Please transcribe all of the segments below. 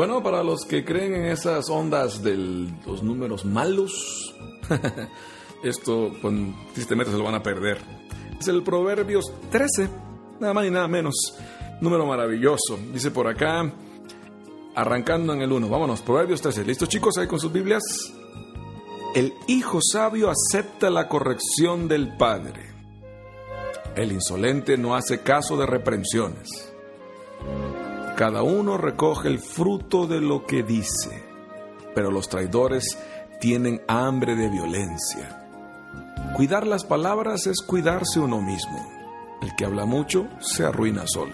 Bueno, para los que creen en esas ondas de los números malos, esto con tristemente se lo van a perder. Es el Proverbios 13, nada más y nada menos. Número maravilloso. Dice por acá, arrancando en el 1. Vámonos, Proverbios 13. ¿Listos chicos ahí con sus Biblias? El hijo sabio acepta la corrección del padre. El insolente no hace caso de reprensiones. Cada uno recoge el fruto de lo que dice, pero los traidores tienen hambre de violencia. Cuidar las palabras es cuidarse uno mismo. El que habla mucho se arruina solo.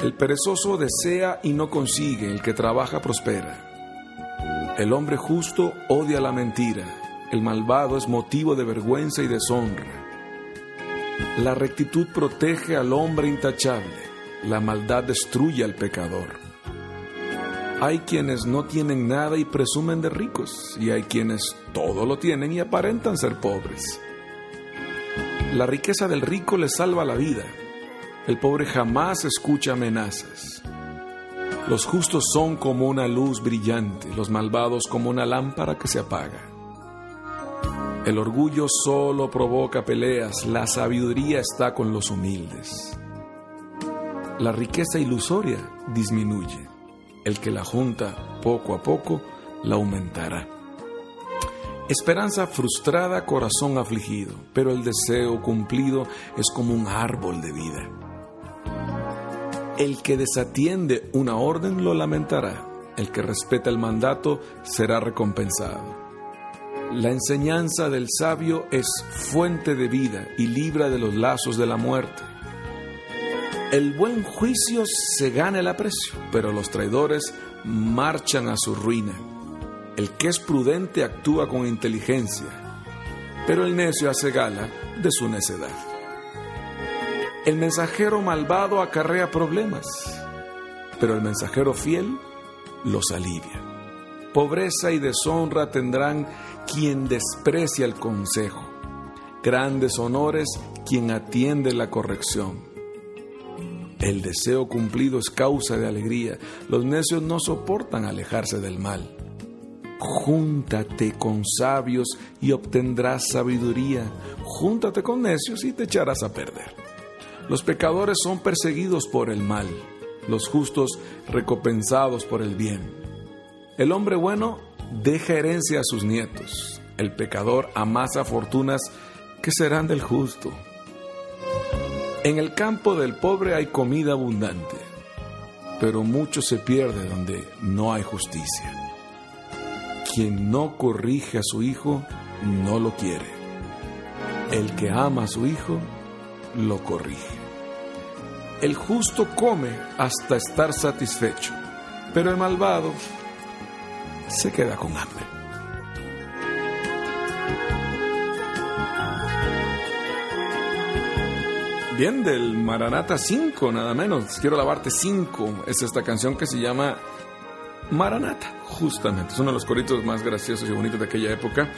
El perezoso desea y no consigue, el que trabaja prospera. El hombre justo odia la mentira, el malvado es motivo de vergüenza y deshonra. La rectitud protege al hombre intachable, la maldad destruye al pecador. Hay quienes no tienen nada y presumen de ricos, y hay quienes todo lo tienen y aparentan ser pobres. La riqueza del rico le salva la vida, el pobre jamás escucha amenazas. Los justos son como una luz brillante, los malvados como una lámpara que se apaga. El orgullo solo provoca peleas, la sabiduría está con los humildes. La riqueza ilusoria disminuye, el que la junta poco a poco la aumentará. Esperanza frustrada, corazón afligido, pero el deseo cumplido es como un árbol de vida. El que desatiende una orden lo lamentará, el que respeta el mandato será recompensado. La enseñanza del sabio es fuente de vida y libra de los lazos de la muerte. El buen juicio se gana el aprecio, pero los traidores marchan a su ruina. El que es prudente actúa con inteligencia, pero el necio hace gala de su necedad. El mensajero malvado acarrea problemas, pero el mensajero fiel los alivia. Pobreza y deshonra tendrán quien desprecia el consejo, grandes honores quien atiende la corrección. El deseo cumplido es causa de alegría, los necios no soportan alejarse del mal. Júntate con sabios y obtendrás sabiduría, júntate con necios y te echarás a perder. Los pecadores son perseguidos por el mal, los justos recompensados por el bien. El hombre bueno deja herencia a sus nietos, el pecador amasa fortunas que serán del justo. En el campo del pobre hay comida abundante, pero mucho se pierde donde no hay justicia. Quien no corrige a su hijo no lo quiere. El que ama a su hijo lo corrige. El justo come hasta estar satisfecho, pero el malvado se queda con hambre. Bien, del Maranata 5, nada menos. Quiero lavarte 5. Es esta canción que se llama Maranata, justamente. Es uno de los coritos más graciosos y bonitos de aquella época.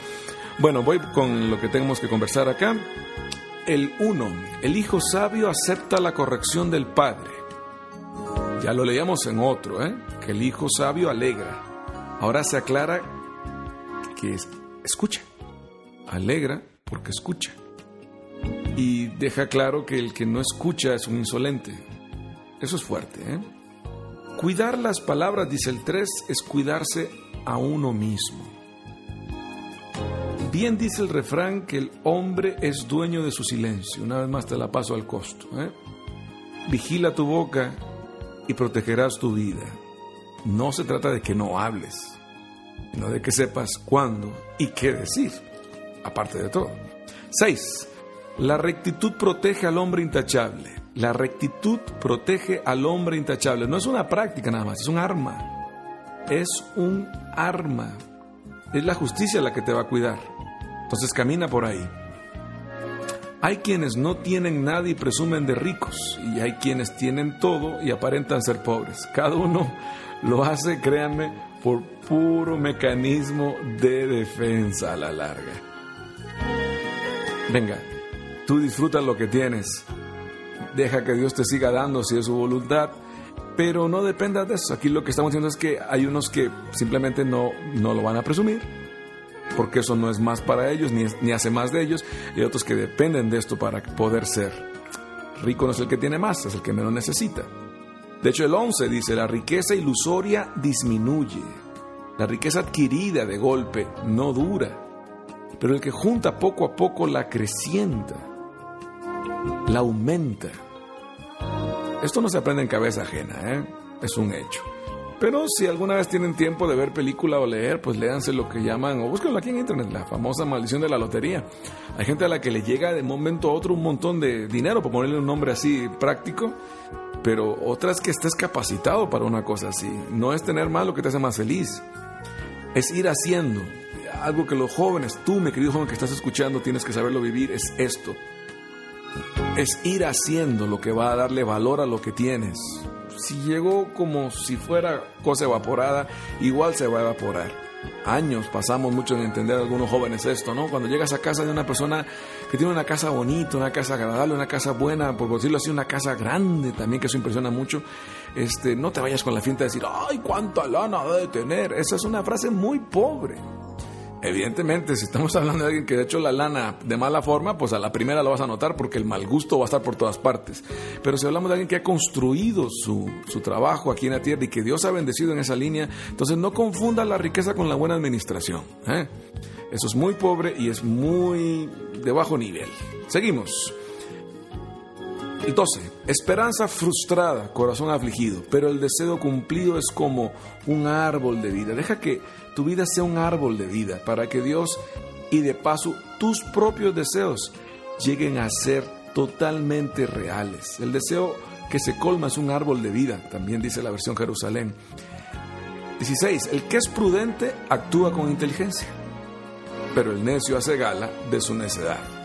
Bueno, voy con lo que tenemos que conversar acá el 1. El hijo sabio acepta la corrección del padre. Ya lo leíamos en otro, ¿eh? que el hijo sabio alegra. Ahora se aclara que escucha. Alegra porque escucha. Y deja claro que el que no escucha es un insolente. Eso es fuerte. ¿eh? Cuidar las palabras, dice el 3, es cuidarse a uno mismo. Bien dice el refrán que el hombre es dueño de su silencio. Una vez más te la paso al costo. ¿eh? Vigila tu boca y protegerás tu vida. No se trata de que no hables, sino de que sepas cuándo y qué decir, aparte de todo. 6. La rectitud protege al hombre intachable. La rectitud protege al hombre intachable. No es una práctica nada más, es un arma. Es un arma. Es la justicia la que te va a cuidar. Entonces camina por ahí. Hay quienes no tienen nada y presumen de ricos, y hay quienes tienen todo y aparentan ser pobres. Cada uno lo hace, créanme, por puro mecanismo de defensa a la larga. Venga, tú disfrutas lo que tienes. Deja que Dios te siga dando si es su voluntad Pero no dependas de eso. Aquí lo que estamos diciendo es que hay unos que simplemente no, no lo van a presumir, porque eso no es más para ellos, ni, ni hace más de ellos, y otros que dependen de esto para poder ser. Rico no es el que tiene más, es el que menos necesita. De hecho, el 11 dice, la riqueza ilusoria disminuye. La riqueza adquirida de golpe no dura, pero el que junta poco a poco la acrecienta, la aumenta. Esto no se aprende en cabeza ajena, ¿eh? es un hecho. Pero si alguna vez tienen tiempo de ver película o leer, pues léanse lo que llaman, o búsquenlo aquí en internet, la famosa maldición de la lotería. Hay gente a la que le llega de momento a otro un montón de dinero, por ponerle un nombre así práctico, pero otras que estés capacitado para una cosa así. No es tener más lo que te hace más feliz, es ir haciendo. Algo que los jóvenes, tú, mi querido joven que estás escuchando, tienes que saberlo vivir, es esto. Es ir haciendo lo que va a darle valor a lo que tienes si llegó como si fuera cosa evaporada, igual se va a evaporar. Años pasamos mucho en entender a algunos jóvenes esto, ¿no? Cuando llegas a casa de una persona que tiene una casa bonita, una casa agradable, una casa buena, por decirlo así, una casa grande también, que eso impresiona mucho, este, no te vayas con la finta de decir, ¡ay, cuánta lana debe tener! Esa es una frase muy pobre. Evidentemente, si estamos hablando de alguien que ha hecho la lana de mala forma, pues a la primera lo vas a notar porque el mal gusto va a estar por todas partes. Pero si hablamos de alguien que ha construido su, trabajo aquí en la tierra y que Dios ha bendecido en esa línea, entonces no confunda la riqueza con la buena administración. ¿eh? Eso es muy pobre y es muy de bajo nivel. Seguimos. El 12. Esperanza frustrada, corazón afligido, pero el deseo cumplido es como un árbol de vida. Deja que tu vida sea un árbol de vida para que Dios y de paso tus propios deseos lleguen a ser totalmente reales. El deseo que se colma es un árbol de vida, también dice la versión Jerusalén. 16. El que es prudente actúa con inteligencia, pero el necio hace gala de su necedad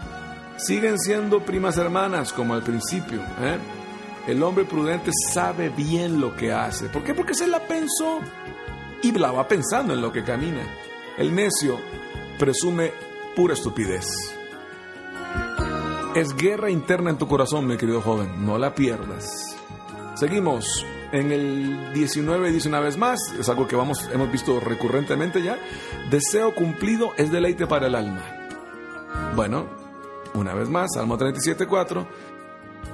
siguen siendo primas hermanas como al principio. ¿eh? El hombre prudente sabe bien lo que hace. ¿Por qué? Porque se la pensó y la va pensando en lo que camina. El necio presume pura estupidez. Es guerra interna en tu corazón, mi querido joven. No la pierdas. Seguimos. En el 19 dice una vez más, es algo que vamos, hemos visto recurrentemente ya, deseo cumplido es deleite para el alma. Bueno, una vez más, Salmo 37.4,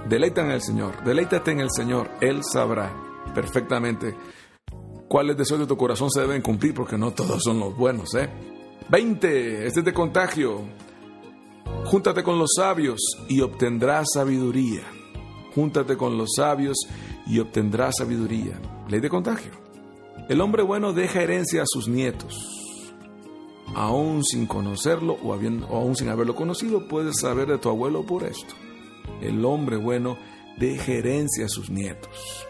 deleita en el Señor, deleítate en el Señor, Él sabrá perfectamente cuáles deseos de tu corazón se deben cumplir, porque no todos son los buenos, ¿eh? 20, este es de contagio. Júntate con los sabios y obtendrás sabiduría. Júntate con los sabios y obtendrás sabiduría. Ley de contagio. El hombre bueno deja herencia a sus nietos aún sin conocerlo o, aún sin haberlo conocido, puedes saber de tu abuelo por esto. El hombre bueno deja herencia a sus nietos.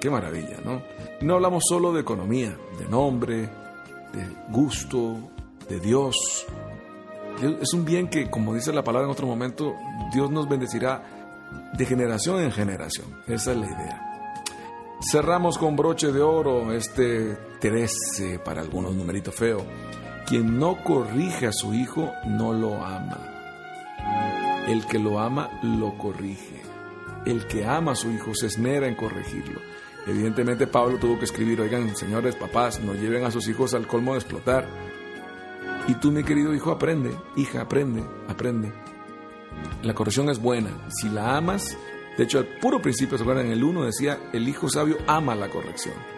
Qué maravilla, ¿no? No hablamos solo de economía, de nombre, de gusto, de Dios. Es un bien que, como dice la palabra en otro momento, Dios nos bendecirá de generación en generación. Esa es la idea. Cerramos con broche de oro este 13 para algunos, numerito feo. Quien no corrige a su hijo no lo ama. El que lo ama lo corrige. El que ama a su hijo se esmera en corregirlo. Evidentemente Pablo tuvo que escribir, oigan, señores papás, no lleven a sus hijos al colmo de explotar. Y tú, mi querido hijo, aprende, hija, aprende, aprende. La corrección es buena. Si la amas, de hecho, al puro principio, ¿se acuerdan? En el 1 decía, el hijo sabio ama la corrección.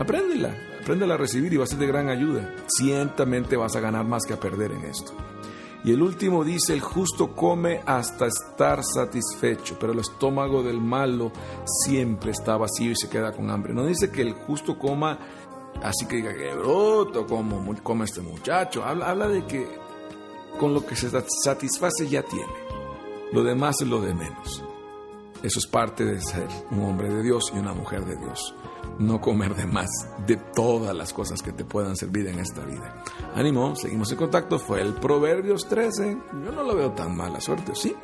Apréndela, apréndela a recibir y va a ser de gran ayuda. Ciertamente vas a ganar más que a perder en esto. Y el último dice, el justo come hasta estar satisfecho, pero el estómago del malo siempre está vacío y se queda con hambre. No dice que el justo coma así que diga que bruto, como come este muchacho. Habla, habla de que con lo que se satisface ya tiene. Lo demás es lo de menos. Eso es parte de ser un hombre de Dios y una mujer de Dios no comer de más de todas las cosas que te puedan servir en esta vida. Ánimo, seguimos en contacto. Fue el Proverbios 13. Yo no lo veo tan mala suerte, ¿sí?